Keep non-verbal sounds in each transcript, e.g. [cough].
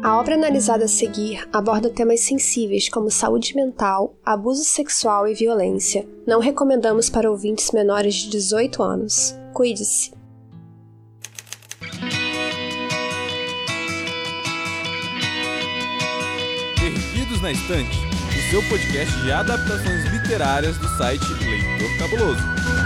A obra analisada a seguir aborda temas sensíveis como saúde mental, abuso sexual e violência. Não recomendamos para ouvintes menores de 18 anos. Cuide-se. Perdidos na Estante, o seu podcast de adaptações literárias do site Leitor Cabuloso.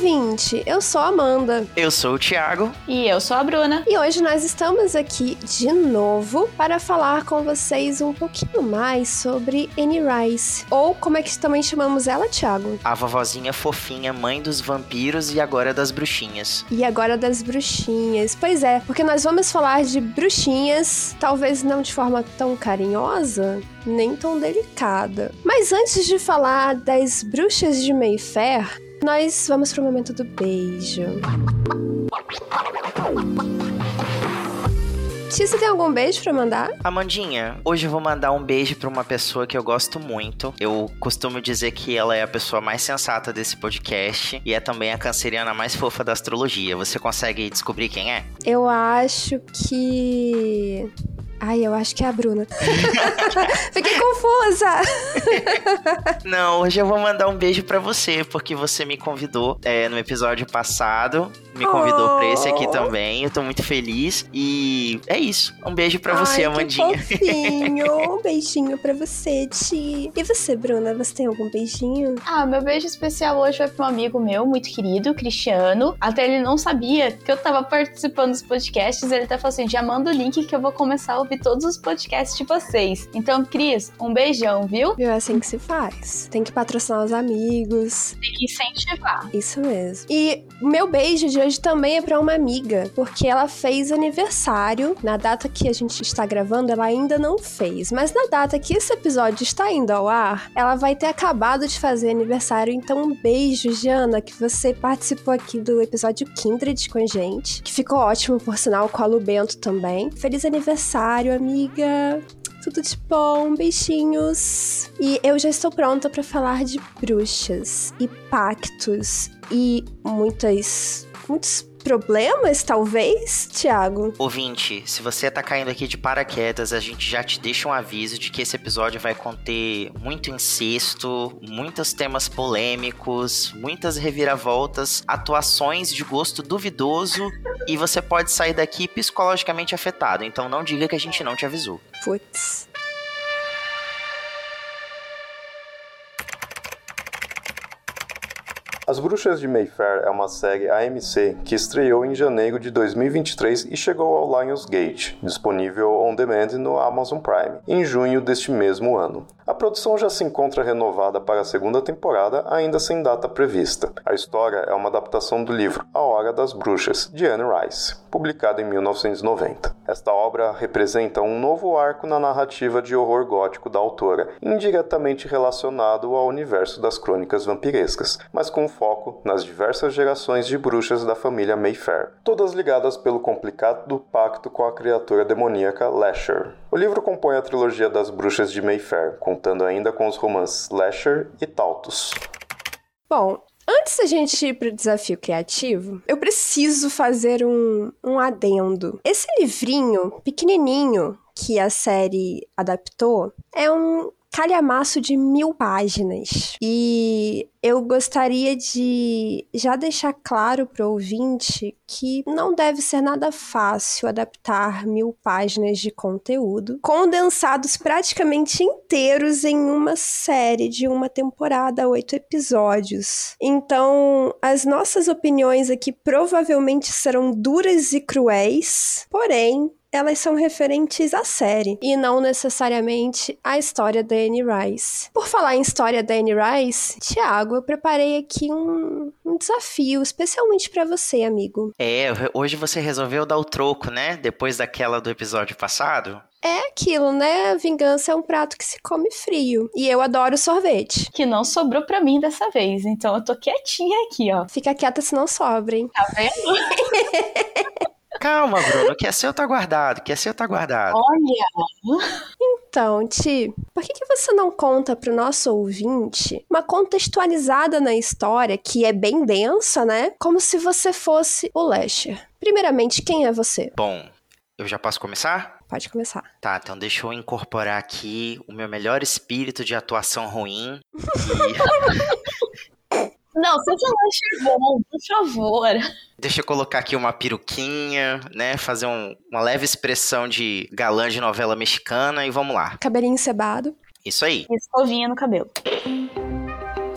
Ouvinte! Eu sou a Amanda. Eu sou o Thiago. E eu sou a Bruna. E hoje nós estamos aqui de novo para falar com vocês um pouquinho mais sobre Annie Rice. Ou como é que também chamamos ela, Thiago? A vovozinha fofinha, mãe dos vampiros e agora das bruxinhas. E agora das bruxinhas. Pois é, porque nós vamos falar de bruxinhas, talvez não de forma tão carinhosa, nem tão delicada. Mas antes de falar das bruxas de Mayfair, nós vamos pro momento do beijo. Você tem algum beijo para mandar? Amandinha, hoje eu vou mandar um beijo para uma pessoa que eu gosto muito. Eu costumo dizer que ela é a pessoa mais sensata desse podcast e é também a canceriana mais fofa da astrologia. Você consegue descobrir quem é? Eu acho que Ai, eu acho que é a Bruna. [laughs] Fiquei confusa. Não, hoje eu vou mandar um beijo para você, porque você me convidou é, no episódio passado. Me convidou oh. pra esse aqui oh. também. Eu tô muito feliz. E é isso. Um beijo para você, Ai, Amandinha. Que fofinho. [laughs] um beijinho para você, Ti. E você, Bruna? Você tem algum beijinho? Ah, meu beijo especial hoje vai pra um amigo meu, muito querido, Cristiano. Até ele não sabia que eu tava participando dos podcasts. Ele até falou assim: já manda o link que eu vou começar a ouvir todos os podcasts de vocês. Então, Cris, um beijão, viu? Viu? É assim que se faz. Tem que patrocinar os amigos. Tem que incentivar. Isso mesmo. E o meu beijo de hoje também é para uma amiga, porque ela fez aniversário. Na data que a gente está gravando, ela ainda não fez. Mas na data que esse episódio está indo ao ar, ela vai ter acabado de fazer aniversário. Então, um beijo, Jana, que você participou aqui do episódio Kindred com a gente. Que ficou ótimo, por sinal, com a Lu Bento também. Feliz aniversário! Aniversário, amiga. Tudo de bom, beijinhos. E eu já estou pronta para falar de bruxas e pactos e muitas muitos problemas, talvez, Thiago? Ouvinte, se você tá caindo aqui de paraquedas, a gente já te deixa um aviso de que esse episódio vai conter muito incesto, muitos temas polêmicos, muitas reviravoltas, atuações de gosto duvidoso e você pode sair daqui psicologicamente afetado. Então não diga que a gente não te avisou. Putz. As Bruxas de Mayfair é uma série AMC que estreou em janeiro de 2023 e chegou ao Lionsgate, disponível on demand no Amazon Prime, em junho deste mesmo ano. A produção já se encontra renovada para a segunda temporada, ainda sem data prevista. A história é uma adaptação do livro A Hora das Bruxas, de Anne Rice, publicado em 1990. Esta obra representa um novo arco na narrativa de horror gótico da autora, indiretamente relacionado ao universo das crônicas vampirescas, mas com foco nas diversas gerações de bruxas da família Mayfair, todas ligadas pelo complicado pacto com a criatura demoníaca Lasher. O livro compõe a trilogia das bruxas de Mayfair, contando ainda com os romances Lasher e Tautus. Bom, Antes da gente ir pro desafio criativo, eu preciso fazer um, um adendo. Esse livrinho pequenininho que a série adaptou é um calhamaço de mil páginas. E eu gostaria de já deixar claro para o ouvinte que não deve ser nada fácil adaptar mil páginas de conteúdo condensados praticamente inteiros em uma série de uma temporada, oito episódios. Então, as nossas opiniões aqui provavelmente serão duras e cruéis, porém, elas são referentes à série e não necessariamente à história da Anne Rice. Por falar em história da Anne Rice, Tiago, eu preparei aqui um, um desafio especialmente para você, amigo. É, hoje você resolveu dar o troco, né? Depois daquela do episódio passado. É aquilo, né? Vingança é um prato que se come frio. E eu adoro sorvete. Que não sobrou para mim dessa vez. Então eu tô quietinha aqui, ó. Fica quieta se não sobra, hein? Tá vendo? [laughs] Calma, Bruno, que é seu tá guardado, que é seu tá guardado. Olha! Então, Ti, por que, que você não conta pro nosso ouvinte uma contextualizada na história, que é bem densa, né? Como se você fosse o Lasher. Primeiramente, quem é você? Bom, eu já posso começar? Pode começar. Tá, então deixa eu incorporar aqui o meu melhor espírito de atuação ruim. [laughs] Não, seja um lanche bom, por favor. Deixa eu colocar aqui uma peruquinha, né? Fazer um- uma leve expressão de galã de novela mexicana e vamos lá. Cabelinho cebado. Isso aí. Escovinha no cabelo.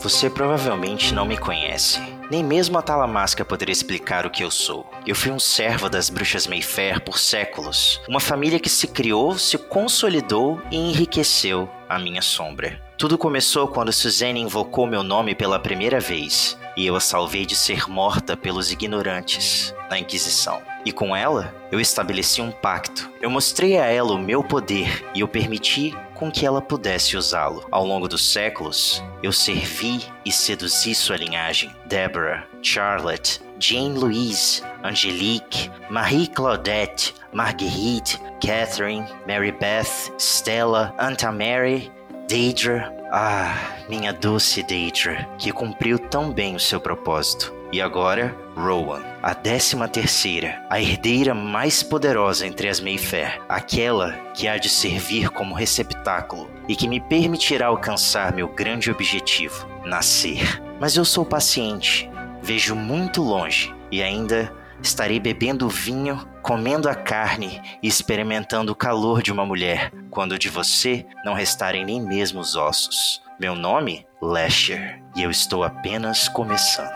Você provavelmente não me conhece. Nem mesmo a Talamasca poderia explicar o que eu sou. Eu fui um servo das bruxas Mayfair por séculos. Uma família que se criou, se consolidou e enriqueceu à minha sombra. Tudo começou quando Suzanne invocou meu nome pela primeira vez e eu a salvei de ser morta pelos ignorantes na Inquisição. E com ela, eu estabeleci um pacto. Eu mostrei a ela o meu poder e eu permiti com que ela pudesse usá-lo. Ao longo dos séculos, eu servi e seduzi sua linhagem. Deborah, Charlotte, Jane Louise, Angelique, Marie Claudette, Marguerite, Catherine, Mary Beth, Stella, Anta Mary, Deidre. Ah, minha doce Deidre, que cumpriu tão bem o seu propósito. E agora, Rowan, a décima terceira, a herdeira mais poderosa entre as Mayfair, aquela que há de servir como receptáculo e que me permitirá alcançar meu grande objetivo, nascer. Mas eu sou paciente, vejo muito longe e ainda estarei bebendo vinho, comendo a carne e experimentando o calor de uma mulher, quando de você não restarem nem mesmo os ossos. Meu nome? Lasher, e eu estou apenas começando.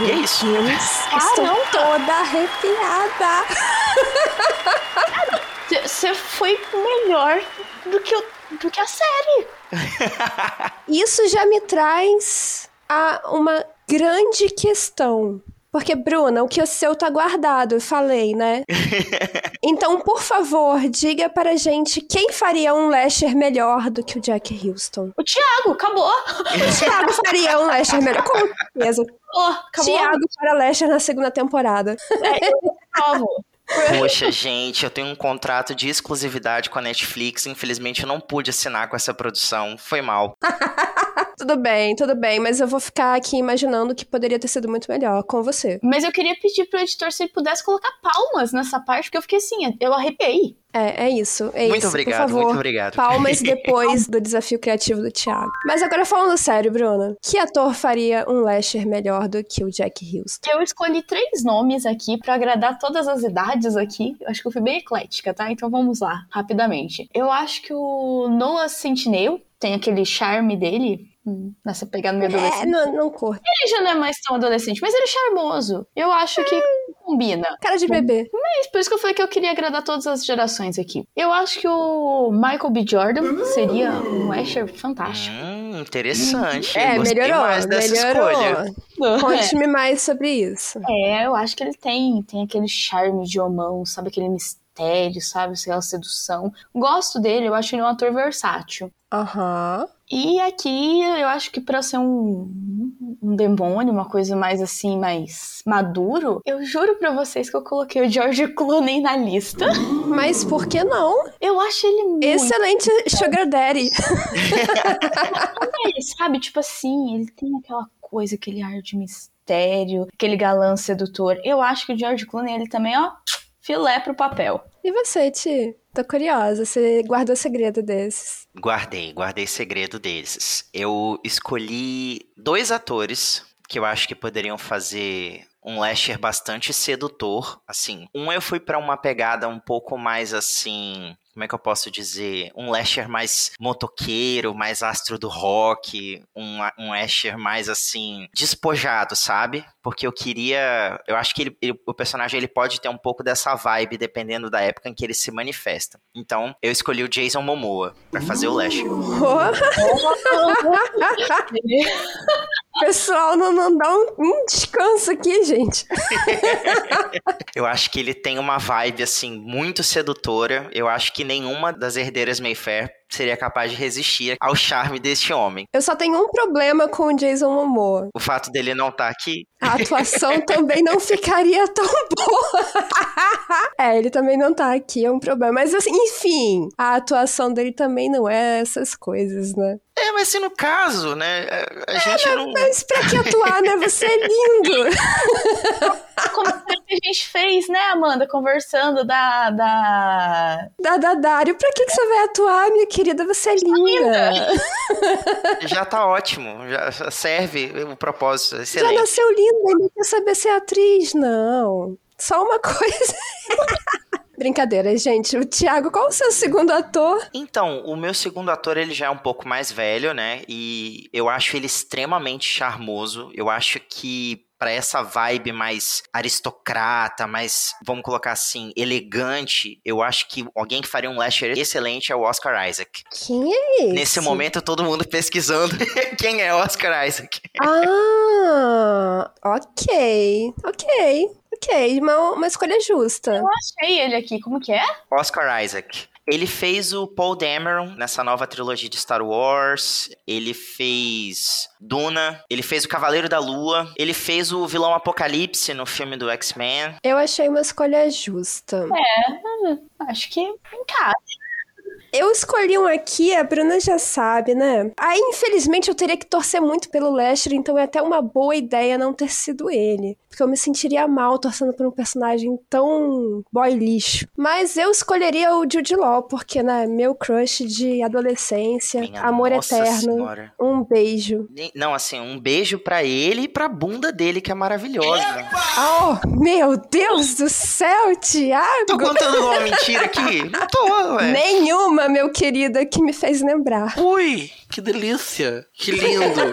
E é isso. Deus, estou Caramba. toda arrepiada. Você foi melhor do que, o- do que a série. Isso já me traz a uma grande questão. Porque, Bruna, o que o seu tá guardado, eu falei, né? [laughs] Então, por favor, diga pra gente quem faria um Lasher melhor do que o Jack Houston. O Thiago, acabou. [laughs] O Thiago faria um Lasher melhor, com certeza. Oh, acabou. Thiago para Lasher na segunda temporada. É, eu. Poxa, gente, eu tenho um contrato de exclusividade com a Netflix. Infelizmente, eu não pude assinar com essa produção. Foi mal. [laughs] Tudo bem, tudo bem, mas eu vou ficar aqui imaginando que poderia ter sido muito melhor com você. Mas eu queria pedir pro editor se ele pudesse colocar palmas nessa parte, porque eu fiquei assim, eu arrepiei. É, é isso, é muito isso. obrigado, por favor, muito obrigado. Palmas [laughs] depois do desafio criativo do Thiago. Mas agora falando sério, Bruna, que ator faria um Lasher melhor do que o Jack Houston? Eu escolhi três nomes aqui pra agradar todas as idades aqui. Eu acho que eu fui bem eclética, tá? Então vamos lá, rapidamente. Eu acho que o Noah Centineo tem aquele charme dele. hum, Nessa pegada meio É, adolescente. não, não curto. Ele já não é mais tão adolescente, mas ele é charmoso. Eu acho que combina. Cara de bebê. É por isso que eu falei que eu queria agradar todas as gerações aqui. Eu acho que o Michael B. Jordan seria um Asher fantástico. Hum, interessante. É, Gostei melhorou, mais dessa escolha. melhorou. Conte-me mais sobre isso. É, eu acho que ele tem, tem aquele charme de homão, sabe? Aquele mistério, sabe? Aquela sedução. Gosto dele, eu acho ele um ator versátil. Aham. E aqui eu acho que pra ser um, um demônio, uma coisa mais assim, mais maduro, eu juro pra vocês que eu coloquei o George Clooney na lista. Mas por que não? Eu acho ele muito. Excelente Sugar Daddy. ele, sabe? Tipo assim, ele tem aquela coisa, aquele ar de mistério, aquele galã sedutor. Eu acho que o George Clooney, ele também, ó, filé pro papel. E você, Ti? Tô curiosa. Você guardou segredo desses. Guardei, guardei segredo desses. Eu escolhi dois atores que eu acho que poderiam fazer um Lasher bastante sedutor, assim. Um eu fui pra uma pegada um pouco mais assim, como é que eu posso dizer? Um Lasher mais motoqueiro, mais astro do rock, um, um Lasher mais assim, despojado, sabe? Porque eu queria, eu acho que ele- ele- o personagem ele pode ter um pouco dessa vibe dependendo da época em que ele se manifesta. Então, eu escolhi o Jason Momoa pra fazer o Lasher. [laughs] pessoal não, não dá um, um descanso aqui, gente. [laughs] Eu acho que ele tem uma vibe, assim, muito sedutora. Eu acho que nenhuma das herdeiras Mayfair seria capaz de resistir ao charme deste homem. Eu só tenho um problema com o Jason Momoa. O fato dele não estar tá aqui. A atuação [laughs] também não ficaria tão boa. [laughs] é, ele também não tá aqui, é um problema. Mas assim, enfim, a atuação dele também não é essas coisas, né? É, mas se no caso, né? A gente é, não. Mas pra que atuar, né? Você é lindo! [laughs] Como que a gente fez, né, Amanda? Conversando da. Da, da, da Dário. Pra que, que você vai atuar, minha querida? Você é linda! Já tá ótimo. Já serve o propósito. Excelente. Já nasceu linda, ele quer saber ser atriz. Não. Só uma [laughs] coisa. Brincadeira, gente. O Thiago, qual o seu segundo ator? Então, o meu segundo ator, ele já é um pouco mais velho, né? E eu acho ele extremamente charmoso. Eu acho que para essa vibe mais aristocrata, mais, vamos colocar assim, elegante, eu acho que alguém que faria um Lasher excelente é o Oscar Isaac. Quem é esse? Nesse momento, todo mundo pesquisando [laughs] quem é Oscar Isaac. Ah, ok, ok. Ok, uma, uma escolha justa. Eu achei ele aqui, como que é? Oscar Isaac. Ele fez o Paul Dameron nessa nova trilogia de Star Wars. Ele fez Duna. Ele fez o Cavaleiro da Lua. Ele fez o vilão Apocalipse no filme do X-Men. Eu achei uma escolha justa. É, acho que encaixa. Eu escolhi um aqui, a Bruna já sabe, né? Aí, infelizmente, eu teria que torcer muito pelo Lester, então é até uma boa ideia não ter sido ele. Porque eu me sentiria mal torcendo por um personagem tão boy lixo. Mas eu escolheria o Jude Law, porque, né, meu crush de adolescência, Minha amor eterno. Senhora. Um beijo. Não, assim, um beijo para ele e pra bunda dele, que é maravilhosa. Oh, meu Deus do céu, Thiago! Tô contando uma mentira aqui? Não tô, ué. Nenhuma meu querida, que me fez lembrar. Ui, que delícia! Que lindo! [laughs]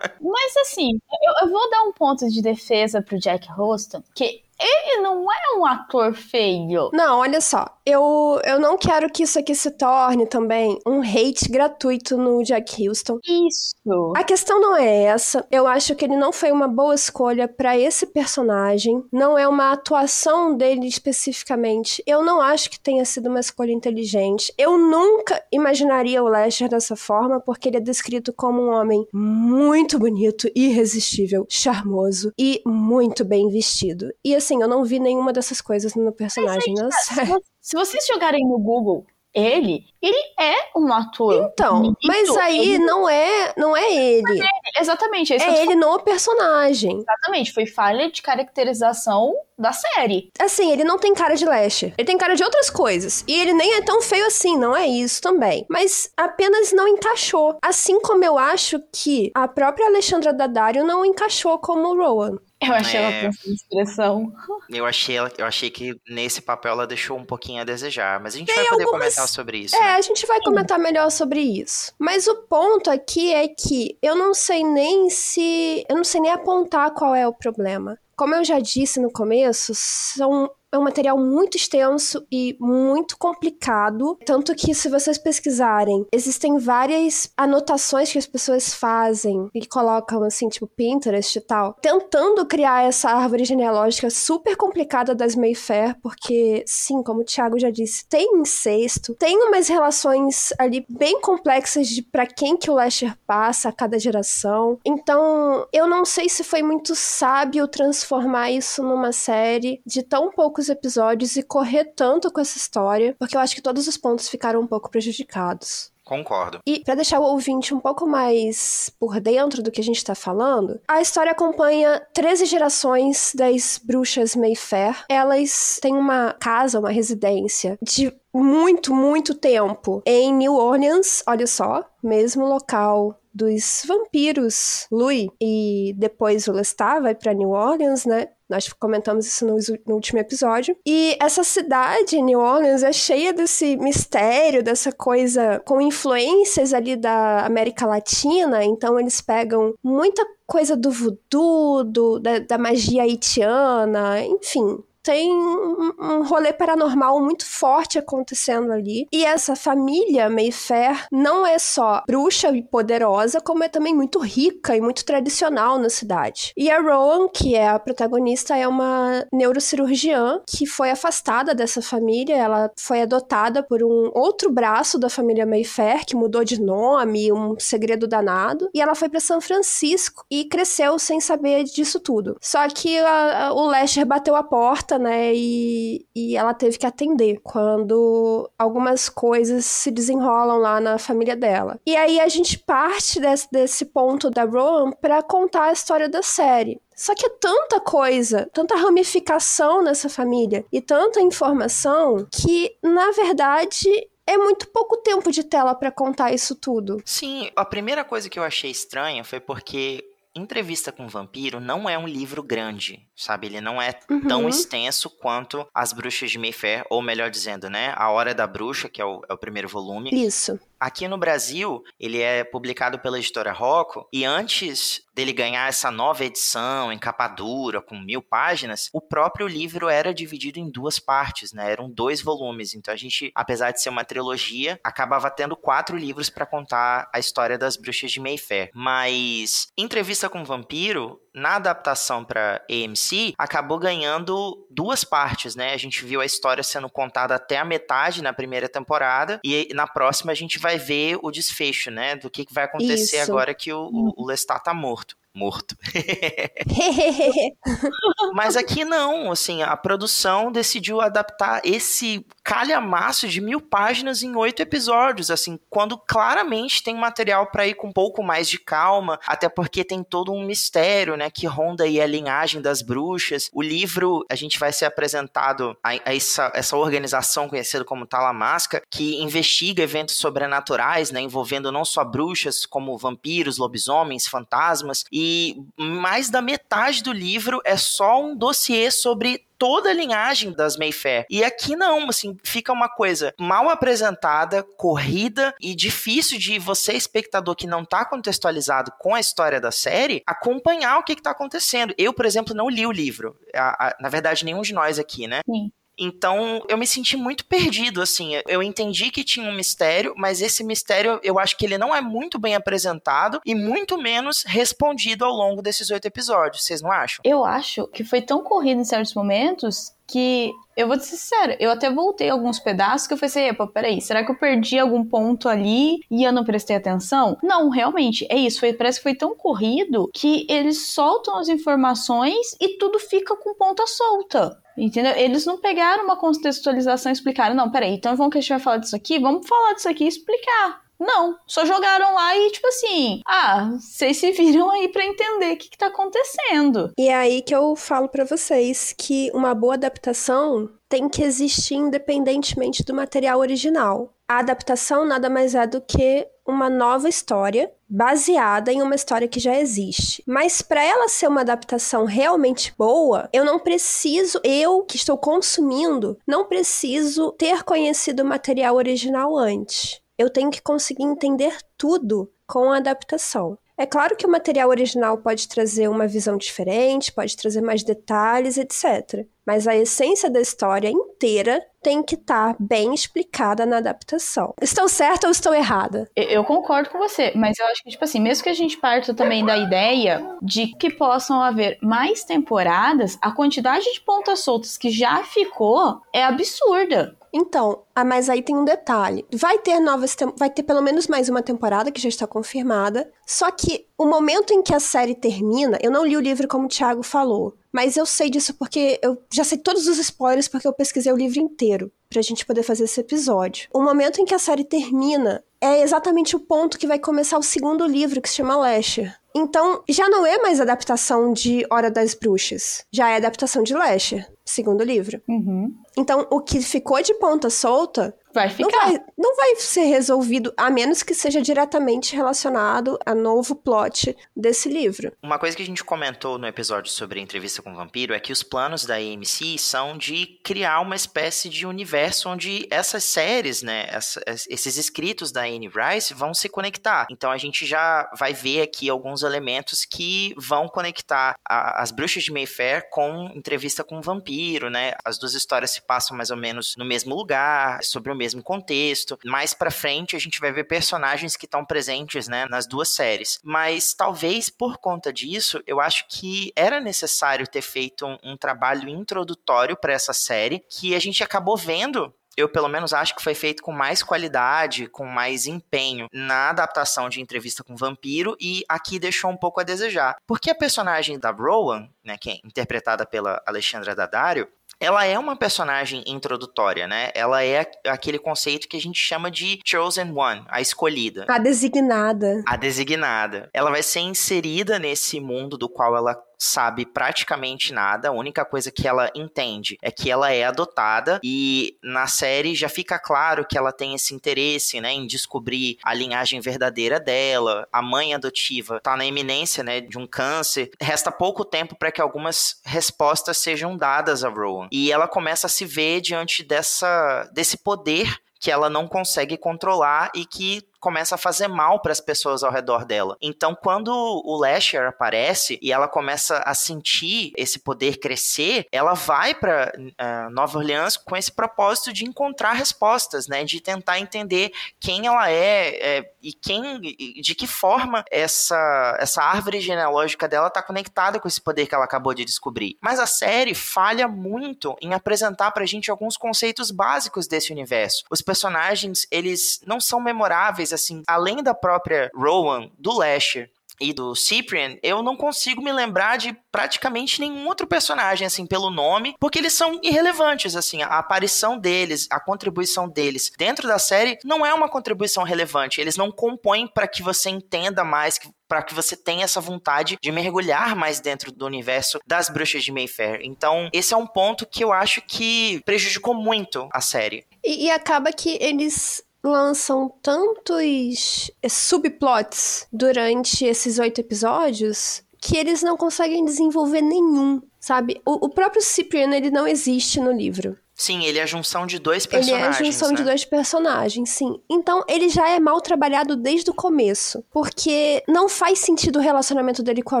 Mas assim, eu, eu, vou dar um ponto de defesa pro Jack Roston, que ele não é um ator feio. Não, olha só. Eu, eu não quero que isso aqui se torne também um hate gratuito no Jack Houston. Isso. A questão não é essa. Eu acho que ele não foi uma boa escolha para esse personagem. Não é uma atuação dele especificamente. Eu não acho que tenha sido uma escolha inteligente. Eu nunca imaginaria o Lester dessa forma, porque ele é descrito como um homem muito bonito, irresistível, charmoso e muito bem vestido. E assim, eu não vi nenhuma dessas coisas no personagem. Mas, gente, se vocês jogarem no Google ele, ele é um ator. Então, bonito, mas aí ele... não é, não é ele. É ele. Exatamente. É, é ele no personagem. Exatamente, foi falha de caracterização da série. Assim, ele não tem cara de Lester. Ele tem cara de outras coisas. E ele nem é tão feio assim, não é isso também. Mas apenas não encaixou. Assim como eu acho que a própria Alexandra Daddario não encaixou como Rowan. Eu achei é... ela com expressão. Eu achei, eu achei que nesse papel ela deixou um pouquinho a desejar. Mas a gente Tem vai poder algumas... comentar sobre isso. É, né? A gente vai comentar melhor sobre isso. Mas o ponto aqui é que eu não sei nem se. Eu não sei nem apontar qual é o problema. Como eu já disse no começo, são é um material muito extenso e muito complicado. Tanto que, se vocês pesquisarem, existem várias anotações que as pessoas fazem e colocam assim, tipo Pinterest e tal, tentando criar essa árvore genealógica super complicada das Mayfair, porque, sim, como o Thiago já disse, tem incesto, tem umas relações ali bem complexas de para quem que o Lester passa a cada geração. Então, eu não sei se foi muito sábio transformar isso numa série de tão poucos poucos episódios e correr tanto com essa história, porque eu acho que todos os pontos ficaram um pouco prejudicados. Concordo. E para deixar o ouvinte um pouco mais por dentro do que a gente tá falando, a história acompanha 13 gerações das bruxas Mayfair. Elas têm uma casa, uma residência de muito, muito tempo em New Orleans, olha só, mesmo local dos vampiros Louis e depois o Lestat vai para New Orleans, né? Nós comentamos isso no, no, último episódio. E essa cidade, New Orleans, é cheia desse mistério, dessa coisa com influências ali da América Latina. Então eles pegam muita coisa do voodoo, do, da, da magia haitiana, enfim tem um, rolê paranormal muito forte acontecendo ali. E essa família Mayfair não é só bruxa e poderosa, como é também muito rica e muito tradicional na cidade. E a Rowan, que é a protagonista, é uma neurocirurgiã que foi afastada dessa família. Ela foi adotada por um outro braço da família Mayfair, que mudou de nome, um segredo danado. E ela foi para São Francisco e cresceu sem saber disso tudo. Só que a, a, o Lester bateu a porta, né? E, e ela teve que atender quando algumas coisas se desenrolam lá na família dela. E aí a gente parte desse, desse ponto da Rowan para contar a história da série. Só que é tanta coisa, tanta ramificação nessa família e tanta informação que, na verdade, é muito pouco tempo de tela para contar isso tudo. Sim, a primeira coisa que eu achei estranha foi porque Entrevista com o Vampiro não é um livro grande, sabe? Ele não é uhum. tão extenso quanto As Bruxas de Mayfair, ou melhor dizendo, né? A Hora da Bruxa, que é o, é o primeiro volume. Isso. Aqui no Brasil, ele é publicado pela editora Rocco, e antes dele ganhar essa nova edição, em capa dura, com mil páginas, o próprio livro era dividido em duas partes, né? Eram dois volumes. Então a gente, apesar de ser uma trilogia, acabava tendo quatro livros para contar a história das bruxas de Mayfair. Mas Entrevista com o Vampiro na adaptação para AMC, acabou ganhando duas partes, né? A gente viu a história sendo contada até a metade na primeira temporada e na próxima a gente vai ver o desfecho, né? Do que, vai acontecer Isso. agora que o, o, o Lestat tá morto morto. [laughs] [laughs] Mas aqui não, assim, a produção decidiu adaptar esse calhamaço de mil páginas em oito episódios, assim, quando claramente tem material para ir com um pouco mais de calma, até porque tem todo um mistério, né, que ronda aí a linhagem das bruxas. O livro, a gente vai ser apresentado a, a essa, essa organização conhecida como Talamasca, que investiga eventos sobrenaturais, né, envolvendo não só bruxas, como vampiros, lobisomens, fantasmas, e e mais da metade do livro é só um dossiê sobre toda a linhagem das Mayfair. E aqui não, assim, fica uma coisa mal apresentada, corrida e difícil de você, espectador que não tá contextualizado com a história da série, acompanhar o que, que tá acontecendo. Eu, por exemplo, não li o livro. A, a, na verdade, nenhum de nós aqui, né? Sim. Então, eu me senti muito perdido, assim. Eu entendi que tinha um mistério, mas esse mistério eu acho que ele não é muito bem apresentado e muito menos respondido ao longo desses oito episódios. Vocês não acham? Eu acho que foi tão corrido em certos momentos que eu vou te ser sincera, eu até voltei alguns pedaços que eu pensei, epa, peraí, será que eu perdi algum ponto ali e eu não prestei atenção? Não, realmente, é isso. Foi, parece que foi tão corrido que eles soltam as informações e tudo fica com ponta solta. Entendeu? Eles não pegaram uma contextualização e explicaram, não, peraí, então vamos que a gente vai falar disso aqui, vamos falar disso aqui e explicar. Não, só jogaram lá e tipo assim, ah, vocês se viram aí para entender o que, que tá acontecendo. E é aí que eu falo para vocês que uma boa adaptação tem que existir independentemente do material original. A adaptação nada mais é do que uma nova história baseada em uma história que já existe. Mas para ela ser uma adaptação realmente boa, eu não preciso, eu que estou consumindo, não preciso ter conhecido o material original antes eu tenho que conseguir entender tudo com a adaptação. É claro que o material original pode trazer uma visão diferente, pode trazer mais detalhes, etc. Mas a essência da história inteira tem que estar tá bem explicada na adaptação. Estou certa ou estou errada? Eu concordo com você, mas eu acho que, tipo assim, mesmo que a gente parta também da ideia de que possam haver mais temporadas, a quantidade de pontas soltas que já ficou é absurda. Então, ah, mas aí tem um detalhe. Vai ter novas, vai ter pelo menos mais uma temporada que já está confirmada. Só que o momento em que a série termina, eu não li o livro como o Thiago falou, mas eu sei disso porque eu já sei todos os spoilers porque eu pesquisei o livro inteiro pra gente poder fazer esse episódio. O momento em que a série termina é exatamente o ponto que vai começar o segundo livro que se chama Lasher. Então, já não é mais adaptação de Hora das Bruxas. Já é adaptação de Lasher, segundo livro. Uhum. Então, o que ficou de ponta solta Vai não ficar. vai, não vai ser resolvido, a menos que seja diretamente relacionado a novo plot desse livro. Uma coisa que a gente comentou no episódio sobre a entrevista com o vampiro é que os planos da AMC são de criar uma espécie de universo onde essas séries, né, essa- esses escritos da Anne Rice vão se conectar. Então a gente já vai ver aqui alguns elementos que vão conectar a- as Bruxas de Mayfair com entrevista com o vampiro, né? As duas histórias se passam mais ou menos no mesmo lugar, sobre o mesmo contexto. Mais pra frente a gente vai ver personagens que estão presentes, né, nas duas séries. Mas talvez por conta disso, eu acho que era necessário ter feito um, um trabalho introdutório para essa série que a gente acabou vendo eu pelo menos acho que foi feito com mais qualidade, com mais empenho na adaptação de entrevista com o vampiro e aqui deixou um pouco a desejar. Porque a personagem da Rowan, né, que é interpretada pela Alexandra Daddario, ela é uma personagem introdutória, né? Ela é aquele conceito que a gente chama de chosen one, a escolhida. A designada. A designada. Ela vai ser inserida nesse mundo do qual ela sabe praticamente nada. A única coisa que ela entende é que ela é adotada e na série já fica claro que ela tem esse interesse, né, em descobrir a linhagem verdadeira dela. A mãe adotiva tá na iminência, né, de um câncer. Resta pouco tempo para que algumas respostas sejam dadas a Rowan. E ela começa a se ver diante dessa desse poder que ela não consegue controlar e que começa a fazer mal para as pessoas ao redor dela. Então, quando o Lasher aparece e ela começa a sentir esse poder crescer, ela vai para uh, Nova Orleans com esse propósito de encontrar respostas, né? De tentar entender quem ela é, é e quem, de que forma essa essa árvore genealógica dela está conectada com esse poder que ela acabou de descobrir. Mas a série falha muito em apresentar para a gente alguns conceitos básicos desse universo. Os personagens eles não são memoráveis assim, além da própria Rowan, do Lasher e do Cyprian, eu não consigo me lembrar de praticamente nenhum outro personagem, assim, pelo nome, porque eles são irrelevantes, assim, a aparição deles, a contribuição deles dentro da série não é uma contribuição relevante, eles não compõem para que você entenda mais, para que você tenha essa vontade de mergulhar mais dentro do universo das bruxas de Mayfair. Então, esse é um ponto que eu acho que prejudicou muito a série. E, e acaba que eles lançam tantos subplots durante esses oito episódios que eles não conseguem desenvolver nenhum, sabe? O, o próprio Cyprian, ele não existe no livro. Sim, ele é a junção de dois personagens. Ele é a junção né? de dois personagens, sim. Então, ele já é mal trabalhado desde o começo. Porque não faz sentido o relacionamento dele com a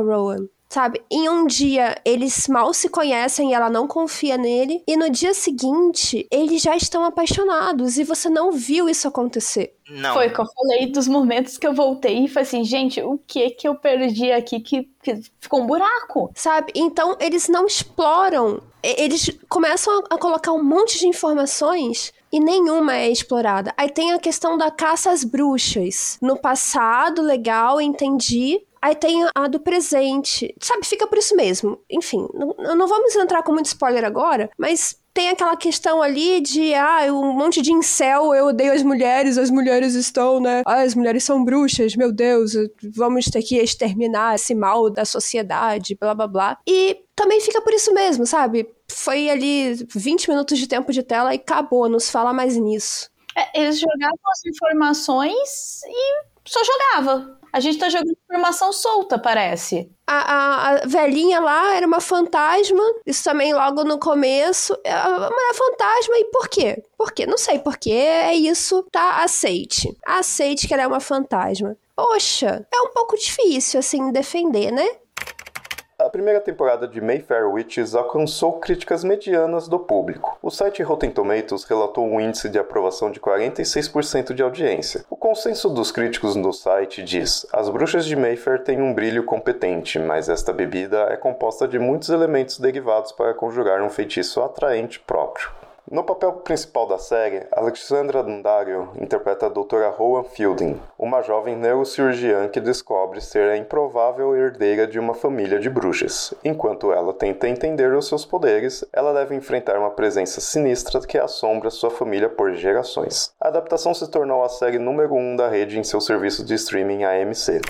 Rowan. Sabe? Em um dia, eles mal se conhecem e ela não confia nele. E no dia seguinte, eles já estão apaixonados. E você não viu isso acontecer. Não. Foi o que eu falei dos momentos que eu voltei e falei assim, gente, o que que eu perdi aqui que, que ficou um buraco? Sabe? Então, eles não exploram. Eles começam a colocar um monte de informações e nenhuma é explorada. Aí tem a questão da caça às bruxas. No passado, legal, entendi. Aí tem a do presente. Sabe, fica por isso mesmo. Enfim, não, não vamos entrar com muito spoiler agora, mas tem aquela questão ali de, ah, um monte de incel, eu odeio as mulheres, as mulheres estão, né? Ah, as mulheres são bruxas, meu Deus, vamos ter que exterminar esse mal da sociedade, blá blá blá. E também fica por isso mesmo, sabe? Foi ali 20 minutos de tempo de tela e acabou, não se fala mais nisso. É, eles jogavam as informações e só jogava. A gente tá jogando informação solta, parece. A, a, a, velhinha lá era uma fantasma, isso também logo no começo. Uma fantasma, e por quê? Por quê? Não sei por quê, é isso, tá? Aceite. Aceite que ela é uma fantasma. Poxa, é um pouco difícil, assim, defender, né? A primeira temporada de Mayfair Witches alcançou críticas medianas do público. O site Rotten Tomatoes relatou um índice de aprovação de 46% de audiência. O consenso dos críticos no site diz: As bruxas de Mayfair têm um brilho competente, mas esta bebida é composta de muitos elementos derivados para conjugar um feitiço atraente próprio. No papel principal da série, Alexandra Daddario interpreta a Dra. Rowan Fielding, uma jovem neurocirurgiã que descobre ser a improvável herdeira de uma família de bruxas. Enquanto ela tenta entender os seus poderes, ela deve enfrentar uma presença sinistra que assombra sua família por gerações. A adaptação se tornou a série número 1 um da rede em seu serviço de streaming AMC.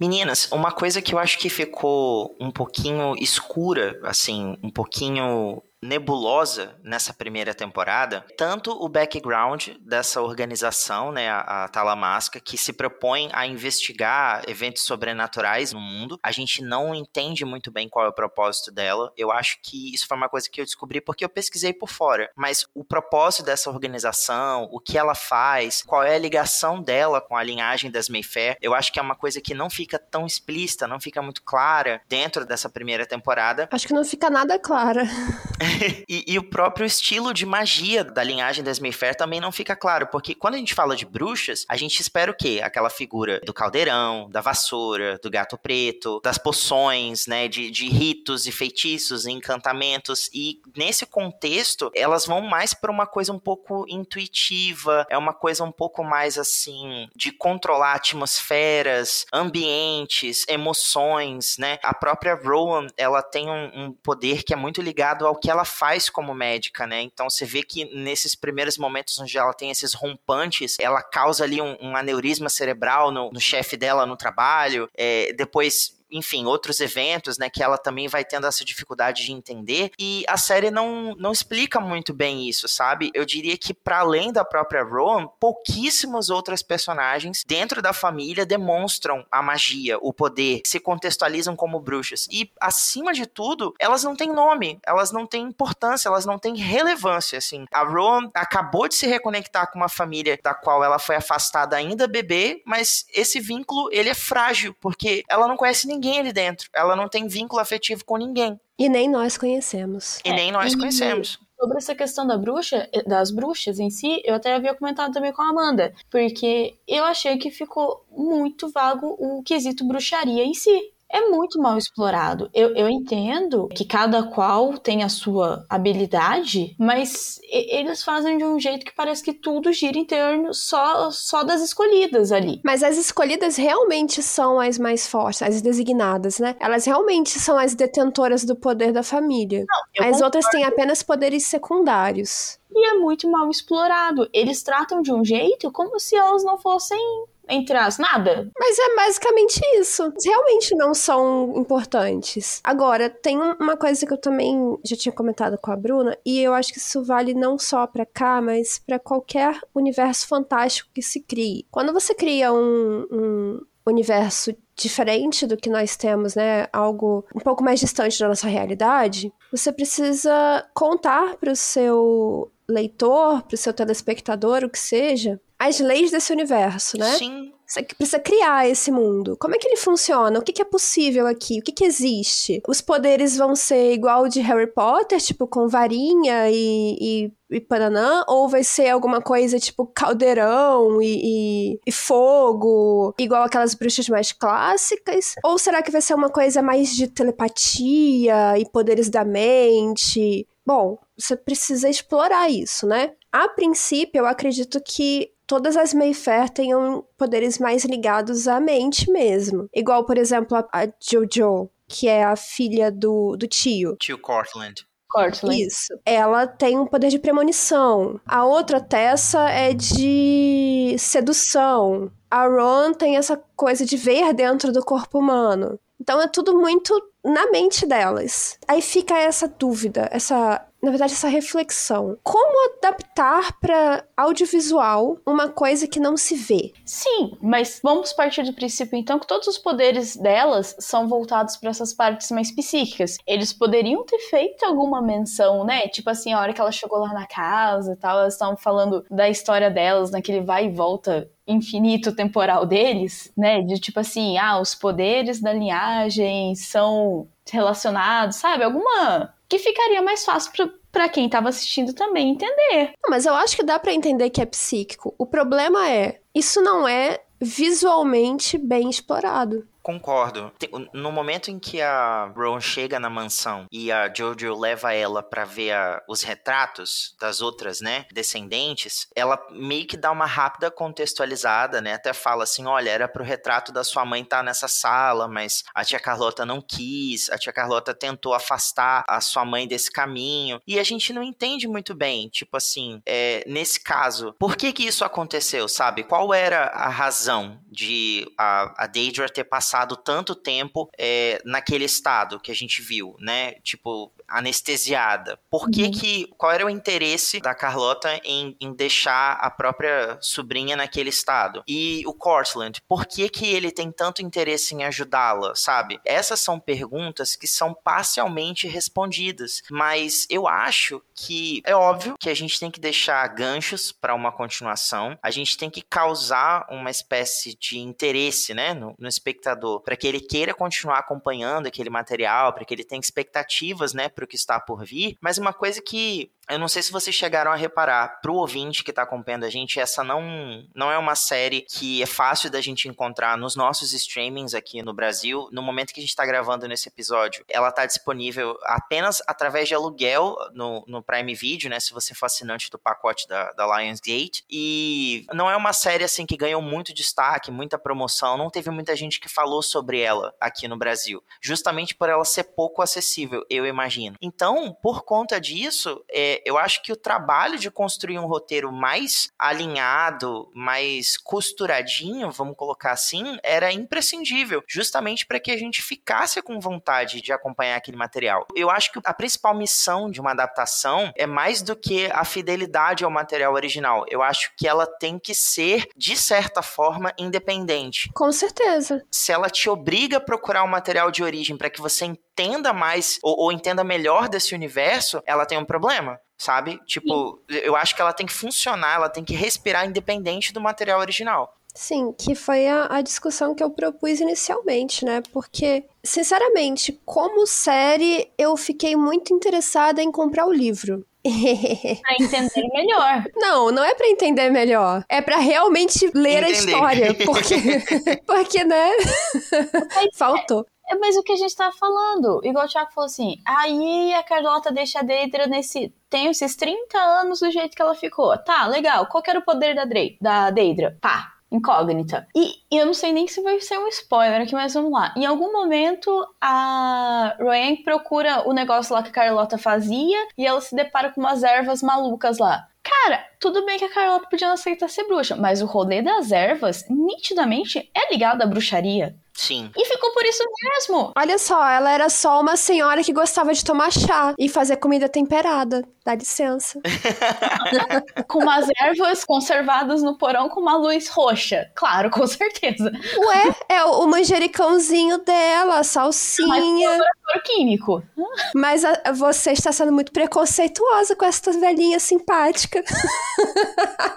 Meninas, uma coisa que eu acho que ficou um pouquinho escura, assim, um pouquinho nebulosa nessa primeira temporada, tanto o background dessa organização, né, a, a Talamasca, que se propõe a investigar eventos sobrenaturais no mundo. A gente não entende muito bem qual é o propósito dela. Eu acho que isso foi uma coisa que eu descobri porque eu pesquisei por fora. Mas o propósito dessa organização, o que ela faz, qual é a ligação dela com a linhagem das Mayfair, eu acho que é uma coisa que não fica tão explícita, não fica muito clara dentro dessa primeira temporada. Acho que não fica nada clara. [laughs] [laughs] e, e, o próprio estilo de magia da linhagem das Mayfair também não fica claro, porque quando a gente fala de bruxas, a gente espera o quê? Aquela figura do caldeirão, da vassoura, do gato preto, das poções, né, de, de ritos e feitiços e encantamentos, e nesse contexto, elas vão mais para uma coisa um pouco intuitiva, é uma coisa um pouco mais assim, de controlar atmosferas, ambientes, emoções, né? A própria Rowan, ela tem um, um poder que é muito ligado ao que ela faz como médica, né? Então você vê que nesses primeiros momentos onde ela tem esses rompantes, ela causa ali um, um aneurisma cerebral no, no chefe dela no trabalho. É, depois enfim, outros eventos, né, que ela também vai tendo essa dificuldade de entender, e a série não, não explica muito bem isso, sabe? Eu diria que para além da própria Rowan, pouquíssimas outras personagens dentro da família demonstram a magia, o poder, se contextualizam como bruxas. E acima de tudo, elas não têm nome, elas não têm importância, elas não têm relevância, assim. A Rowan acabou de se reconectar com uma família da qual ela foi afastada ainda bebê, mas esse vínculo, ele é frágil, porque ela não conhece ninguém ninguém ali dentro. Ela não tem vínculo afetivo com ninguém. E nem nós conhecemos. E nem nós conhecemos. Sobre essa questão da bruxa, das bruxas em si, eu até havia comentado também com a Amanda, porque eu achei que ficou muito vago o quesito bruxaria em si é muito mal explorado. Eu, eu entendo que cada qual tem a sua habilidade, mas eles fazem de um jeito que parece que tudo gira em torno só, só das escolhidas ali. Mas as escolhidas realmente são as mais fortes, as designadas, né? Elas realmente são as detentoras do poder da família. Não, as outras têm apenas poderes secundários. E é muito mal explorado. Eles tratam de um jeito como se elas não fossem entre as nada. Mas é basicamente isso. Realmente não são importantes. Agora, tem uma coisa que eu também já tinha comentado com a Bruna, e eu acho que isso vale não só para cá, mas para qualquer universo fantástico que se crie. Quando você cria um, um universo diferente do que nós temos, né? Algo um pouco mais distante da nossa realidade, você precisa contar para o seu leitor, para o seu telespectador, o que seja, as leis desse universo, né? Sim. Você precisa criar esse mundo. Como é que ele funciona? O que, que é possível aqui? O que, que existe? Os poderes vão ser igual de Harry Potter, tipo, com varinha e, e, e pananã? Ou vai ser alguma coisa tipo caldeirão e, e, e fogo, igual aquelas bruxas mais clássicas? Ou será que vai ser uma coisa mais de telepatia e poderes da mente? Bom, você precisa explorar isso, né? A princípio, eu acredito que todas as Mayfair tenham poderes mais ligados à mente mesmo. Igual, por exemplo, a, a Jojo, que é a filha do, do tio. Tio Cortland. Cortland. Isso. Ela tem um poder de premonição. A outra Tessa é de sedução. A Ron tem essa coisa de ver dentro do corpo humano. Então é tudo muito na mente delas. Aí fica essa dúvida, essa na verdade, essa reflexão. Como adaptar para audiovisual uma coisa que não se vê? Sim, mas vamos partir do princípio então que todos os poderes delas são voltados para essas partes mais psíquicas. Eles poderiam ter feito alguma menção, né? Tipo assim, a hora que ela chegou lá na casa e tal, elas estavam falando da história delas, naquele vai e volta infinito temporal deles, né? De tipo assim, ah, os poderes da linhagem são relacionados, sabe? Alguma que ficaria mais fácil para quem estava assistindo também entender. Mas eu acho que dá para entender que é psíquico. O problema é, isso não é visualmente bem explorado. Concordo. No momento em que a Ron chega na mansão e a Jojo leva ela para ver a, os retratos das outras, né, descendentes, ela meio que dá uma rápida contextualizada, né? Até fala assim: olha, era pro retrato da sua mãe estar tá nessa sala, mas a tia Carlota não quis, a tia Carlota tentou afastar a sua mãe desse caminho. E a gente não entende muito bem, tipo assim, é, nesse caso, por que que isso aconteceu, sabe? Qual era a razão de a, a Deidre ter passado passado tanto tempo é, naquele estado que a gente viu, né? Tipo, anestesiada? Por que Uhum. que, qual era o interesse da Carlota em, em deixar a própria sobrinha naquele estado? E o Cortland, por que que ele tem tanto interesse em ajudá-la, sabe? Essas são perguntas que são parcialmente respondidas, mas eu acho que é óbvio que a gente tem que deixar ganchos para uma continuação, a gente tem que causar uma espécie de interesse, né, no, no espectador, para que ele queira continuar acompanhando aquele material, para que ele tenha expectativas, né, para o que está por vir. Mas uma coisa que eu não sei se vocês chegaram a reparar, pro ouvinte que tá acompanhando a gente, essa não, não é uma série que é fácil da gente encontrar nos nossos streamings aqui no Brasil. No momento que a gente tá gravando nesse episódio, ela tá disponível apenas através de aluguel no, no Prime Video, né? Se você for assinante do pacote da, da Lionsgate. E não é uma série, assim, que ganhou muito destaque, muita promoção. Não teve muita gente que falou sobre ela aqui no Brasil. Justamente por ela ser pouco acessível, eu imagino. Então, por conta disso, é, eu acho que o trabalho de construir um roteiro mais alinhado, mais costuradinho, vamos colocar assim, era imprescindível, justamente para que a gente ficasse com vontade de acompanhar aquele material. Eu acho que a principal missão de uma adaptação é mais do que a fidelidade ao material original. Eu acho que ela tem que ser, de certa forma, independente. Com certeza. Se ela te obriga a procurar um material de origem para que você entenda mais ou, ou entenda melhor desse universo, ela tem um problema sabe? Tipo, eu acho que ela tem que funcionar, ela tem que respirar independente do material original. Sim, que foi a, a, discussão que eu propus inicialmente, né? Porque, sinceramente, como série, eu fiquei muito interessada em comprar o livro. [laughs] pra entender melhor. Não, não é para entender melhor. É para realmente ler Entender. a história. [laughs] Porque, porque né? Faltou. É, mas o que a gente tava falando, igual o Thiago falou assim, aí a Carlota deixa a Deidra nesse. Tem esses 30 anos do jeito que ela ficou. Tá, legal. Qual que era o poder da, Dre, da Deidra? Pá, incógnita. E, e, eu não sei nem se vai ser um spoiler aqui, mas vamos lá. Em algum momento, a Royan procura o negócio lá que a Carlota fazia e ela se depara com umas ervas malucas lá. Cara, tudo bem que a Carlota podia não aceitar ser bruxa, mas o rolê das ervas, nitidamente, é ligado à bruxaria. Sim. E ficou por isso mesmo. Olha só, ela era só uma senhora que gostava de tomar chá e fazer comida temperada. Dá licença. [laughs] com umas ervas conservadas no porão com uma luz roxa. Claro, com certeza. Ué, é o manjericãozinho dela, a salsinha. Mas químico. Mas a, você está sendo muito preconceituosa com essa velhinha simpática. [laughs]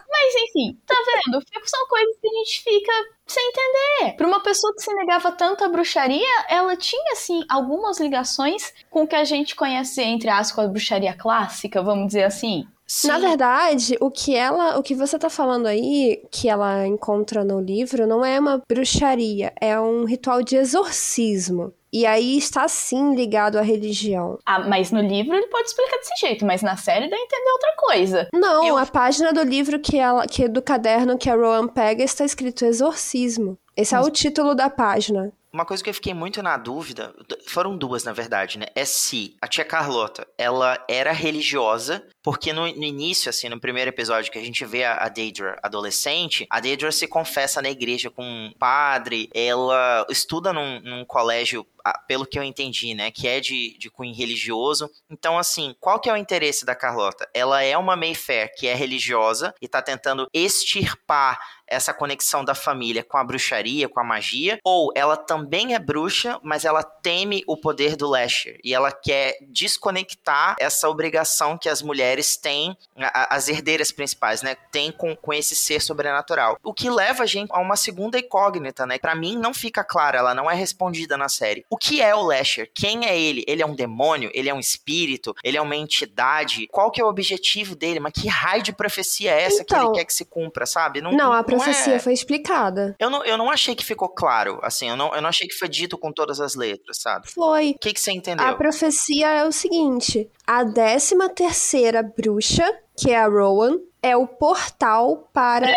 Mas enfim, tá vendo? São coisas que a gente fica sem entender. Para uma pessoa que se negava tanto à bruxaria, ela tinha, assim, algumas ligações com o que a gente conhece, entre aspas, a bruxaria clássica, vamos dizer assim. Sim. Na verdade, o que ela, o que você tá falando aí, que ela encontra no livro, não é uma bruxaria, é um ritual de exorcismo. E aí está sim ligado à religião. Ah, mas no livro ele pode explicar desse jeito, mas na série dá a entender outra coisa. Não, Eu... a página do livro que ela, que do caderno que a Rowan pega está escrito exorcismo. Esse mas... é o título da página. Uma coisa que eu fiquei muito na dúvida, foram duas, na verdade, né? É se a tia Carlota, ela era religiosa, porque no, no início, assim, no primeiro episódio que a gente vê a, a Deidre adolescente, a Deidre se confessa na igreja com um padre, ela estuda num, num colégio pelo que eu entendi, né, que é de, de cunho religioso. Então, assim, qual que é o interesse da Carlota? Ela é uma Mayfair que é religiosa e tá tentando extirpar essa conexão da família com a bruxaria, com a magia, ou ela também é bruxa, mas ela teme o poder do Lasher e ela quer desconectar essa obrigação que as mulheres têm, as herdeiras principais, né, têm com, com esse ser sobrenatural. O que leva a gente a uma segunda incógnita, né? Para mim não fica clara, ela não é respondida na série. O que é o Lasher? Quem é ele? Ele é um demônio? Ele é um espírito? Ele é uma entidade? Qual que é o objetivo dele? Mas que raio de profecia é essa então, que ele então, quer que se cumpra, sabe? Não, não a profecia é... foi explicada. Eu não, eu não achei que ficou claro, assim, eu não, eu não achei que foi dito com todas as letras, sabe? Foi. O que, que você entendeu? A profecia é o seguinte, a décima terceira bruxa, que é a Rowan, é o portal para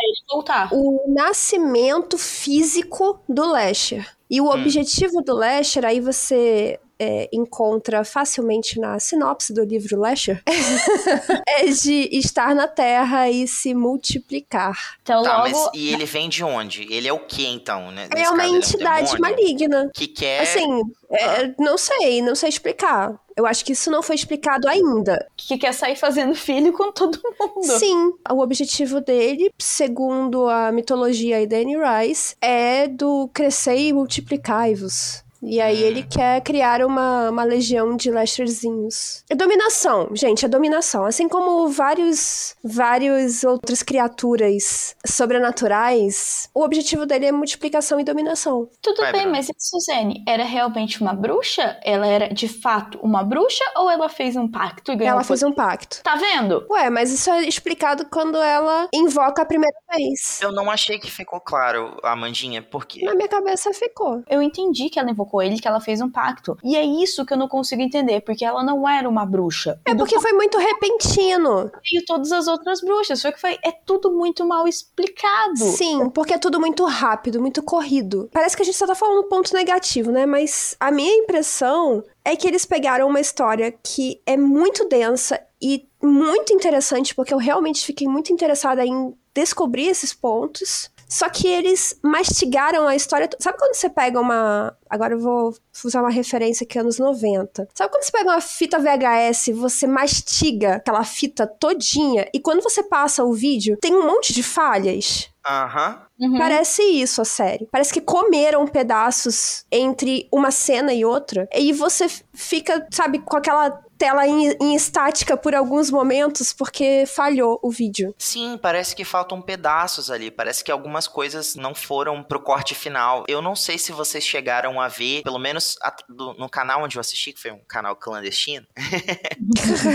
o nascimento físico do Lasher. E o hum. objetivo do Lasher, aí você é, encontra facilmente na sinopse do livro Lasher, [laughs] é de estar na Terra e se multiplicar. Então, tá, logo... mas e ele vem de onde? Ele é o que então, né? é uma caso, entidade é um maligna. Que quer. Assim, é, ah. não sei, não sei explicar. Eu acho que isso não foi explicado ainda. Que quer sair fazendo filho com todo mundo. Sim, o objetivo dele, segundo a mitologia aí da Anne Rice, é do crescer e multiplicar-vos. E aí ele quer criar uma, uma legião de Lesterzinhos. É dominação, gente, é dominação. Assim como vários, vários outras criaturas sobrenaturais, o objetivo dele é multiplicação e dominação. Tudo Vai, bem, Bruno. mas e Suzane era realmente uma bruxa? Ela era de fato uma bruxa ou ela fez um pacto e ganhou Ela fez um pacto. Tá vendo? Ué, mas isso é explicado quando ela invoca a primeira vez. Eu não achei que ficou claro, Amandinha, porque Na minha cabeça ficou. Eu entendi que ela invocou ele, que ela fez um pacto. E é isso que eu não consigo entender, porque ela não era uma bruxa. É porque foi muito repentino. E todas as outras bruxas. Só que foi, é tudo muito mal explicado. Sim, porque é tudo muito rápido, muito corrido. Parece que a gente só tá falando ponto negativo, né? Mas a minha impressão é que eles pegaram uma história que é muito densa e muito interessante, porque eu realmente fiquei muito interessada em descobrir esses pontos. Só que eles mastigaram a história. Sabe quando você pega uma. Agora eu vou usar uma referência que é anos 90. Sabe quando você pega uma fita VHS, você mastiga aquela fita todinha e quando você passa o vídeo, tem um monte de falhas? Aham. Uhum. Parece isso a série. Parece que comeram pedaços entre uma cena e outra. E você fica, sabe, com aquela tela em, em estática por alguns momentos porque falhou o vídeo. Sim, parece que faltam pedaços ali. Parece que algumas coisas não foram pro corte final. Eu não sei se vocês chegaram a ver, pelo menos a- do- no canal onde eu assisti, que foi um canal clandestino. [laughs]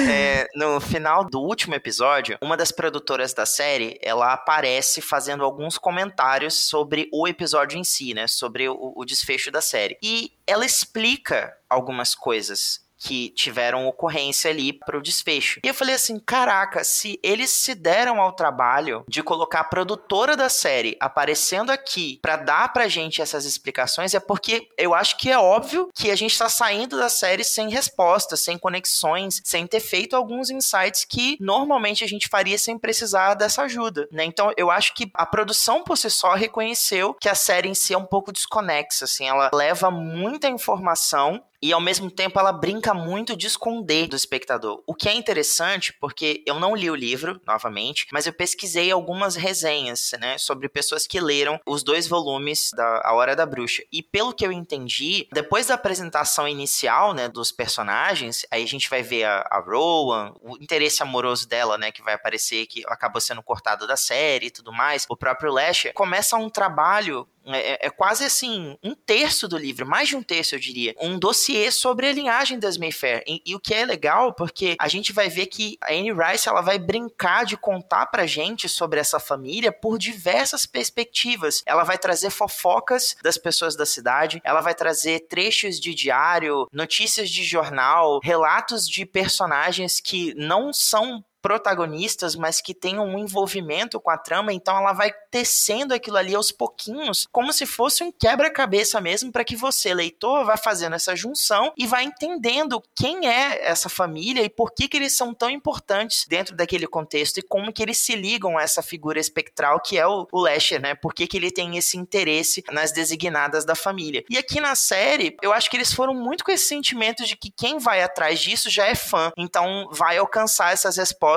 É, no final do último episódio, uma das produtoras da série, ela aparece fazendo alguns comentários sobre o episódio em si, né? Sobre o, o desfecho da série. E ela explica algumas coisas que tiveram ocorrência ali pro desfecho. E eu falei assim, caraca, se eles se deram ao trabalho de colocar a produtora da série aparecendo aqui pra dar pra gente essas explicações, é porque eu acho que é óbvio que a gente tá saindo da série sem respostas, sem conexões, sem ter feito alguns insights que normalmente a gente faria sem precisar dessa ajuda, né? Então eu acho que a produção por si só reconheceu que a série em si é um pouco desconexa, assim, ela leva muita informação e ao mesmo tempo ela brinca muito de esconder do espectador. O que é interessante, porque eu não li o livro, novamente, mas eu pesquisei algumas resenhas, né, sobre pessoas que leram os dois volumes da A Hora da Bruxa. E pelo que eu entendi, depois da apresentação inicial, né, dos personagens, aí a gente vai ver a, a Rowan, o interesse amoroso dela, né, que vai aparecer, que acabou sendo cortado da série e tudo mais, o próprio Lasher, começa um trabalho é, é quase assim, um terço do livro, mais de um terço, eu diria, um dossiê sobre a linhagem das Mayfair. E, e o que é legal, porque a gente vai ver que a Anne Rice ela vai brincar de contar pra gente sobre essa família por diversas perspectivas. Ela vai trazer fofocas das pessoas da cidade, ela vai trazer trechos de diário, notícias de jornal, relatos de personagens que não são protagonistas, mas que tenham um envolvimento com a trama, então ela vai tecendo aquilo ali aos pouquinhos, como se fosse um quebra-cabeça mesmo, para que você, leitor, vá fazendo essa junção e vai entendendo quem é essa família e por que, que eles são tão importantes dentro daquele contexto e como que eles se ligam a essa figura espectral que é o, o Lasher, né? Por que, que ele tem esse interesse nas designadas da família. E aqui na série, eu acho que eles foram muito com esse sentimento de que quem vai atrás disso já é fã, então vai alcançar essas respostas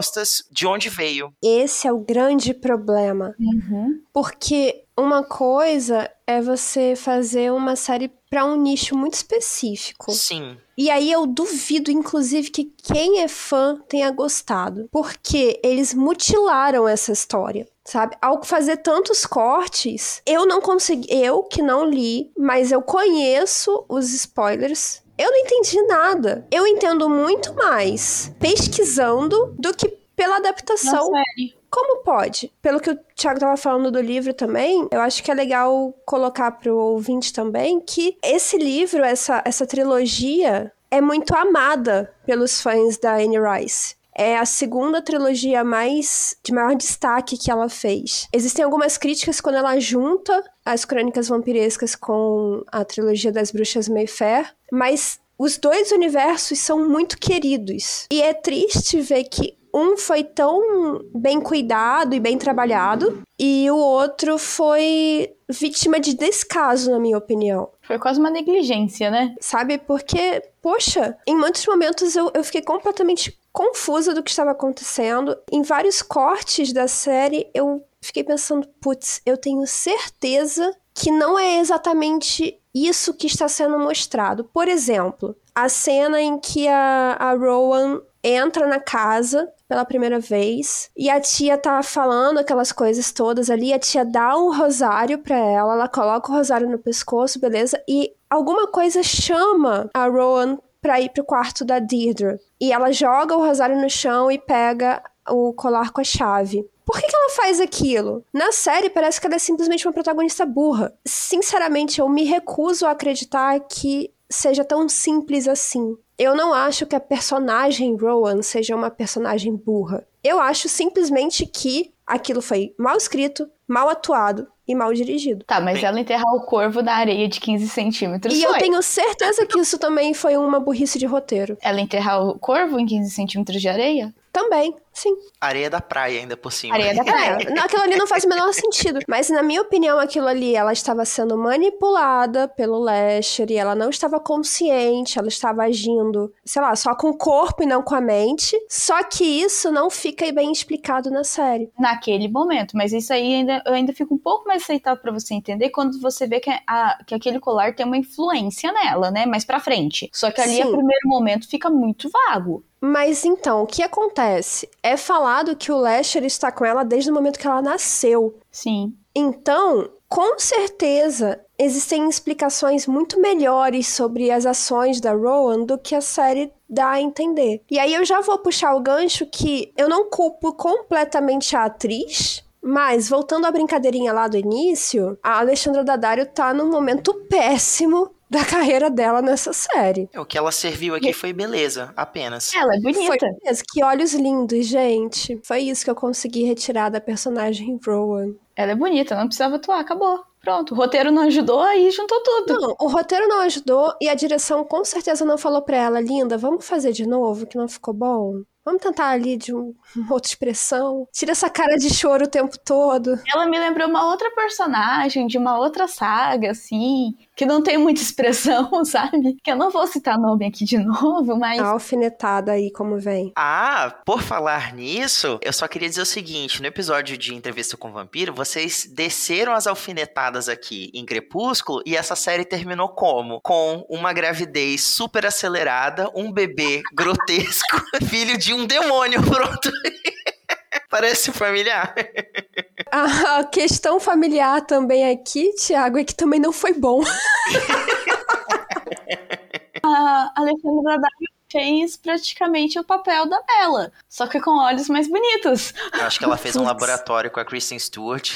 de onde veio. Esse é o grande problema. Uhum. Porque uma coisa é você fazer uma série para um nicho muito específico. Sim. E aí eu duvido, inclusive, que quem é fã tenha gostado. Porque eles mutilaram essa história. Sabe? Ao fazer tantos cortes, eu não consegui. Eu que não li, mas eu conheço os spoilers. Eu não entendi nada. Eu entendo muito mais pesquisando do que pela adaptação. Como pode? Pelo que o Thiago tava falando do livro também, eu acho que é legal colocar pro ouvinte também que esse livro, essa, essa trilogia, é muito amada pelos fãs da Anne Rice. É a segunda trilogia mais de maior destaque que ela fez. Existem algumas críticas quando ela junta as crônicas vampirescas com a trilogia das bruxas Mayfair, mas os dois universos são muito queridos. E é triste ver que um foi tão bem cuidado e bem trabalhado, e o outro foi vítima de descaso, na minha opinião. Foi quase uma negligência, né? Sabe? Porque, poxa, em muitos momentos eu, eu fiquei completamente confusa do que estava acontecendo. Em vários cortes da série, eu fiquei pensando, putz, eu tenho certeza que não é exatamente isso que está sendo mostrado. Por exemplo, a cena em que a, a Rowan entra na casa pela primeira vez e a tia tá falando aquelas coisas todas ali, a tia dá um rosário para ela, ela coloca o rosário no pescoço, beleza? E alguma coisa chama a Rowan para ir pro quarto da Deirdre. E ela joga o rosário no chão e pega o colar com a chave. Por que, que ela faz aquilo? Na série, parece que ela é simplesmente uma protagonista burra. Sinceramente, eu me recuso a acreditar que seja tão simples assim. Eu não acho que a personagem Rowan seja uma personagem burra. Eu acho simplesmente que aquilo foi mal escrito, mal atuado e mal dirigido. Tá, mas ela enterrar o corvo na areia de 15 centímetros. E foi. eu tenho certeza que isso também foi uma burrice de roteiro. Ela enterrar o corvo em 15 centímetros de areia? Também, sim. Areia da praia ainda por cima. Areia da [laughs] praia. É, aquilo ali não faz o menor [laughs] sentido. Mas, na minha opinião, aquilo ali, ela estava sendo manipulada pelo Lasher e ela não estava consciente, ela estava agindo, sei lá, só com o corpo e não com a mente. Só que isso não fica bem explicado na série. Naquele momento. Mas isso aí ainda, eu ainda fico um pouco mais aceitável para você entender quando você vê que, a, que aquele colar tem uma influência nela, né? Mais pra frente. Só que ali, Sim. a primeiro momento, fica muito vago. Mas então, o que acontece? É falado que o Lasher está com ela desde o momento que ela nasceu. Sim. Então, com certeza, existem explicações muito melhores sobre as ações da Rowan do que a série dá a entender. E aí eu já vou puxar o gancho que eu não culpo completamente a atriz. Mas, voltando à brincadeirinha lá do início, a Alexandra Daddario tá num momento péssimo da carreira dela nessa série. O que ela serviu aqui foi beleza, apenas. Ela é bonita. Que olhos lindos, gente. Foi isso que eu consegui retirar da personagem Rowan. Ela é bonita, não precisava atuar, acabou. Pronto, o roteiro não ajudou, aí juntou tudo. Não, o roteiro não ajudou e a direção com certeza não falou pra ela, linda, vamos fazer de novo, que não ficou bom. Vamos tentar ali de um, uma outra expressão. Tira essa cara de choro o tempo todo. Ela me lembrou uma outra personagem de uma outra saga, assim, que não tem muita expressão, [laughs] sabe? Que eu não vou citar nome aqui de novo, mas. A alfinetada aí, como vem. Ah, por falar nisso, eu só queria dizer o seguinte: no episódio de Entrevista com o Vampiro, vocês desceram as alfinetadas aqui em Crepúsculo e essa série terminou como? Com uma gravidez super acelerada, um bebê grotesco, [laughs] filho de um demônio, pronto. [laughs] Parece familiar. A questão familiar também aqui, Thiago, é que também não foi bom. [laughs] A Alexandra Daddario fez praticamente o papel da Bella, só que com olhos mais bonitos. Eu acho que ela fez um laboratório com a Kristen Stewart.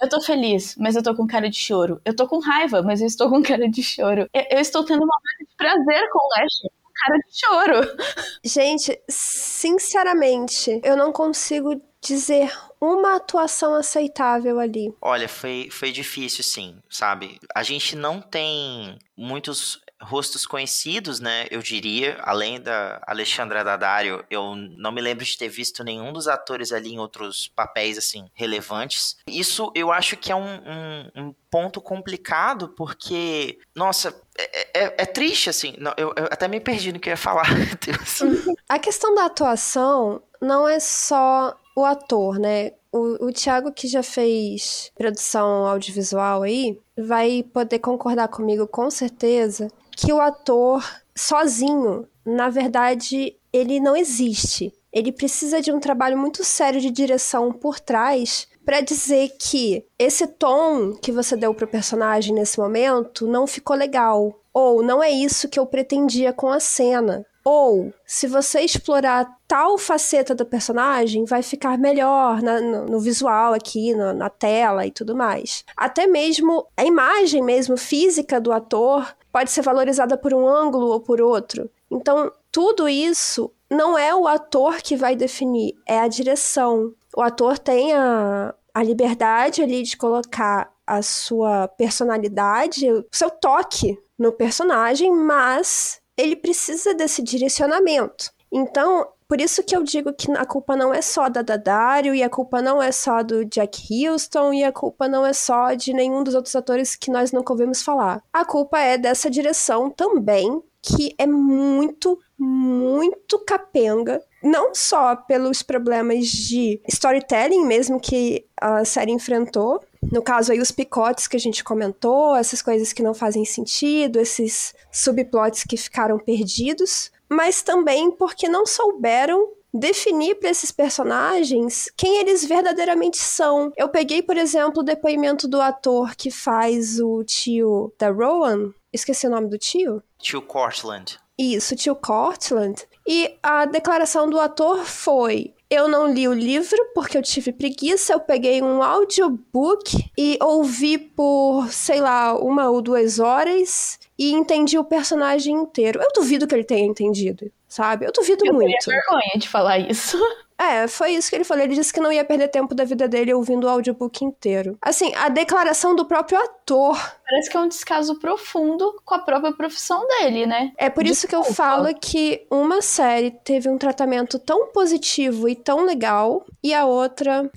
Eu tô feliz, mas eu tô com cara de choro. Eu tô com raiva, mas eu estou com cara de choro. Eu, eu estou tendo uma hora de prazer com o Lasher. Cara de choro. Gente, sinceramente, eu não consigo dizer uma atuação aceitável ali. Olha, foi, foi difícil, sim, sabe? A gente não tem muitos rostos conhecidos, né? Eu diria, além da Alexandra Daddario, eu não me lembro de ter visto nenhum dos atores ali em outros papéis, assim, relevantes. Isso eu acho que é um, um, um ponto complicado, porque, nossa, é, é- é triste, assim. Não, eu, eu até me perdi no que eu ia falar. [laughs] A questão da atuação não é só o ator, né? O, o Thiago, que já fez produção audiovisual aí, vai poder concordar comigo com certeza que o ator sozinho, na verdade, ele não existe. Ele precisa de um trabalho muito sério de direção por trás para dizer que esse tom que você deu pro personagem nesse momento não ficou legal. Ou não é isso que eu pretendia com a cena. Ou, se você explorar tal faceta do personagem, vai ficar melhor na- no, no visual aqui, na, na tela e tudo mais. Até mesmo a imagem mesmo física do ator pode ser valorizada por um ângulo ou por outro. Então, tudo isso não é o ator que vai definir, é a direção. O ator tem a, a liberdade ali de colocar a sua personalidade, o seu toque no personagem, mas ele precisa desse direcionamento. Então, por isso que eu digo que a culpa não é só da Dadário, e a culpa não é só do Jack Houston, e a culpa não é só de nenhum dos outros atores que nós nunca ouvimos falar. A culpa é dessa direção também, que é muito, muito capenga. Não só pelos problemas de storytelling mesmo que a série enfrentou, no caso aí os picotes que a gente comentou, essas coisas que não fazem sentido, esses subplots que ficaram perdidos, mas também porque não souberam definir para esses personagens quem eles verdadeiramente são. Eu peguei, por exemplo, o depoimento do ator que faz o tio da Rowan. Esqueci o nome do tio? Tio Cortland. Isso, tio Cortland. E a declaração do ator foi: eu não li o livro porque eu tive preguiça. Eu peguei um audiobook e ouvi por, sei lá, uma ou duas horas e entendi o personagem inteiro. Eu duvido que ele tenha entendido, sabe? Eu duvido eu muito. Eu vergonha de falar isso. [laughs] É, foi isso que ele falou. Ele disse que não ia perder tempo da vida dele ouvindo o audiobook inteiro. Assim, a declaração do próprio ator. Parece que é um descaso profundo com a própria profissão dele, né? É por isso Desculpa. que eu falo que uma série teve um tratamento tão positivo e tão legal e a outra,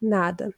nada.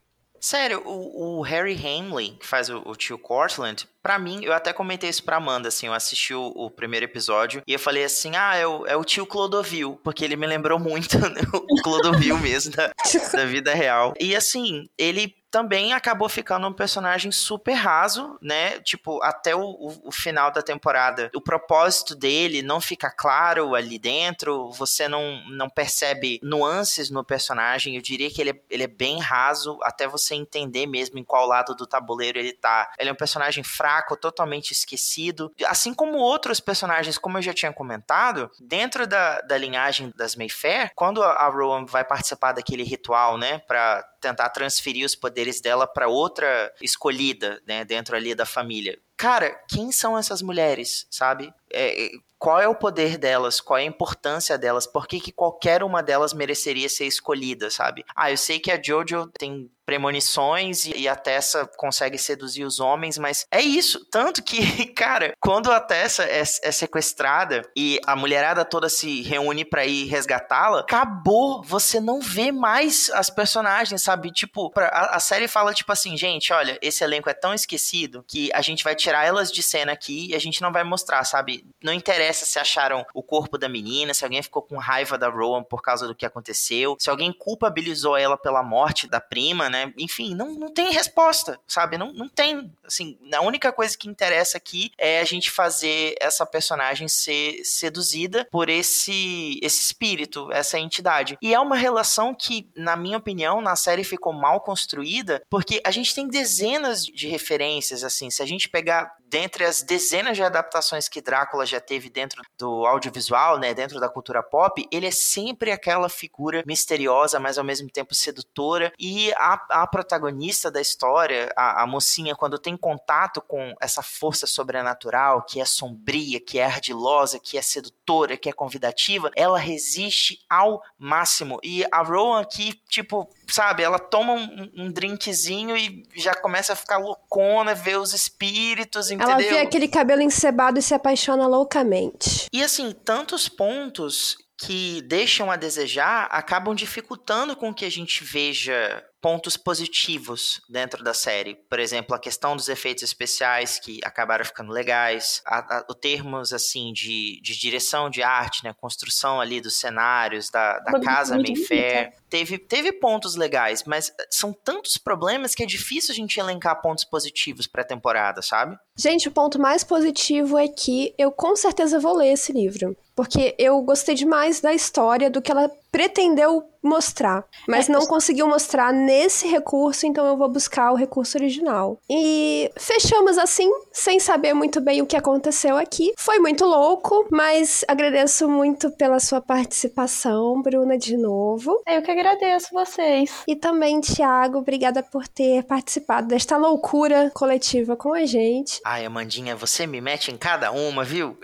Sério, o, o Harry Hamlin, que faz o, o tio Cortland, para mim, eu até comentei isso pra Amanda, assim, eu assisti o, o, primeiro episódio e eu falei assim, ah, é o, é o tio Clodovil, porque ele me lembrou muito [laughs] né, o Clodovil mesmo da, da vida real. E assim, ele também acabou ficando um personagem super raso, né? Tipo, até o, o, o, final da temporada. O propósito dele não fica claro ali dentro, você não, não percebe nuances no personagem. Eu diria que ele é, ele é bem raso, até você entender mesmo em qual lado do tabuleiro ele tá. Ele é um personagem fraco, totalmente esquecido. Assim como outros personagens, como eu já tinha comentado, dentro da, da linhagem das Mayfair, quando a Rowan vai participar daquele ritual, né, pra tentar transferir os poderes dela para outra escolhida, né, dentro ali da família. Cara, quem são essas mulheres, sabe? É, qual é o poder delas, qual é a importância delas, por que, que qualquer uma delas mereceria ser escolhida, sabe? Ah, eu sei que a Jojo tem premonições e a Tessa consegue seduzir os homens, mas é isso. Tanto que, [laughs] cara, quando a Tessa é, é sequestrada e a mulherada toda se reúne para ir resgatá-la, acabou. Você não vê mais as personagens, sabe? Tipo, a, a, série fala, tipo assim, gente, olha, esse elenco é tão esquecido que a gente vai tirar elas de cena aqui e a gente não vai mostrar, sabe? Não interessa se acharam o corpo da menina, se alguém ficou com raiva da Rowan por causa do que aconteceu, se alguém culpabilizou ela pela morte da prima, né? Enfim, não, não tem resposta, sabe? Não, não tem. Assim, a única coisa que interessa aqui é a gente fazer essa personagem ser seduzida por esse, esse espírito, essa entidade. E é uma relação que, na minha opinião, na série ficou mal construída, porque a gente tem dezenas de referências, assim. Se a gente pegar dentre as dezenas de adaptações que Drácula já teve dentro do audiovisual, né, dentro da cultura pop, ele é sempre aquela figura misteriosa, mas ao mesmo tempo sedutora. E a, a protagonista da história, a, a mocinha, quando tem contato com essa força sobrenatural, que é sombria, que é ardilosa, que é sedutora, que é convidativa, ela resiste ao máximo. E a Rowan aqui, tipo, sabe, ela toma um, um, drinkzinho e já começa a ficar loucona, ver os espíritos, entendeu? Ela vê aquele cabelo encebado e se apaixona loucamente. E assim, tantos pontos que deixam a desejar acabam dificultando com que a gente veja pontos positivos dentro da série. Por exemplo, a questão dos efeitos especiais que acabaram ficando legais, a, a, o termos assim de, de direção de arte, né, construção ali dos cenários da, da casa Mayfair. Teve, teve pontos legais, mas são tantos problemas que é difícil a gente elencar pontos positivos para a temporada, sabe? Gente, o ponto mais positivo é que eu com certeza vou ler esse livro, porque eu gostei demais da história do que ela pretendeu mostrar, mas é, não conseguiu mostrar nesse recurso, então eu vou buscar o recurso original. E fechamos assim, sem saber muito bem o que aconteceu aqui. Foi muito louco, mas agradeço muito pela sua participação, Bruna, de novo. Eu que agradeço vocês. E também, Thiago, obrigada por ter participado desta loucura coletiva com a gente. Ai, Amandinha, você me mete em cada uma, viu?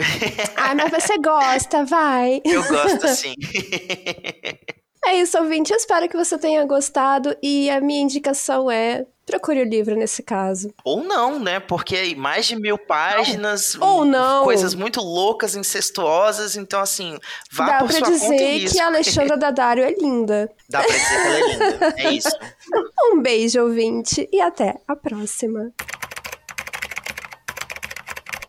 Ai, mas você gosta, vai. Eu gosto [laughs] sim. [laughs] É isso, ouvinte. Eu espero que você tenha gostado e a minha indicação é procure o livro nesse caso. Ou não, né? Porque mais de mil páginas, Ou não. coisas muito loucas, incestuosas, então assim, vá Dá por pra sua conta e dizer risco. que a Alexandra Daddario é linda. Dá pra dizer que ela é linda, é isso. [laughs] Um beijo, ouvinte, e até a próxima.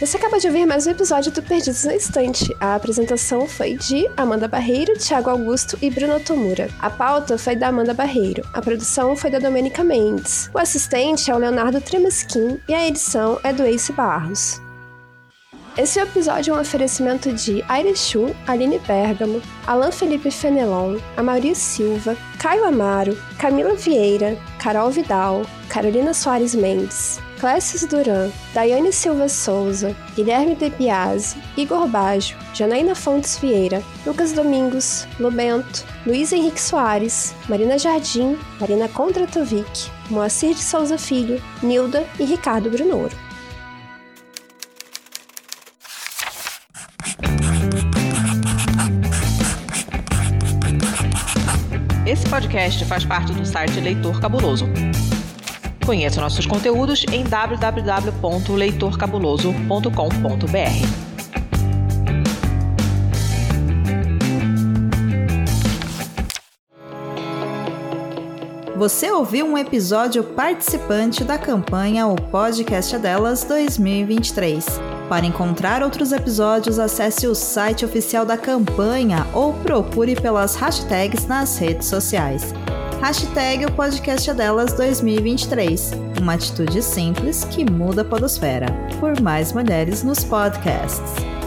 Você acaba de ouvir mais um episódio do Perdidos na Estante. A apresentação foi de Amanda Barreiro, Thiago Augusto e Bruno Tomura. A pauta foi da Amanda Barreiro. A produção foi da Domênica Mendes. O assistente é o Leonardo Tremesquim e a edição é do Ace Barros. Esse episódio é um oferecimento de Aire Chu, Aline Bergamo, Alan Felipe Fenelon, Amaury Silva, Caio Amaro, Camila Vieira, Carol Vidal, Carolina Soares Mendes, Clécio Duran, Daiane Silva Souza, Guilherme De Biasi, Igor Baggio, Janaína Fontes Vieira, Lucas Domingos, Lubento, Luiz Henrique Soares, Marina Jardim, Marina Kondratovic, Moacir de Souza Filho, Nilda e Ricardo Brunoro. Esse podcast faz parte do site Leitor Cabuloso. Conheça nossos conteúdos em www.leitorcabuloso.com.br. Você ouviu um episódio participante da campanha O Podcast Delas 2023. Para encontrar outros episódios, acesse o site oficial da campanha ou procure pelas hashtags nas redes sociais. Hashtag O Podcast é Delas 2023. Uma atitude simples que muda a podosfera. Por mais mulheres nos podcasts.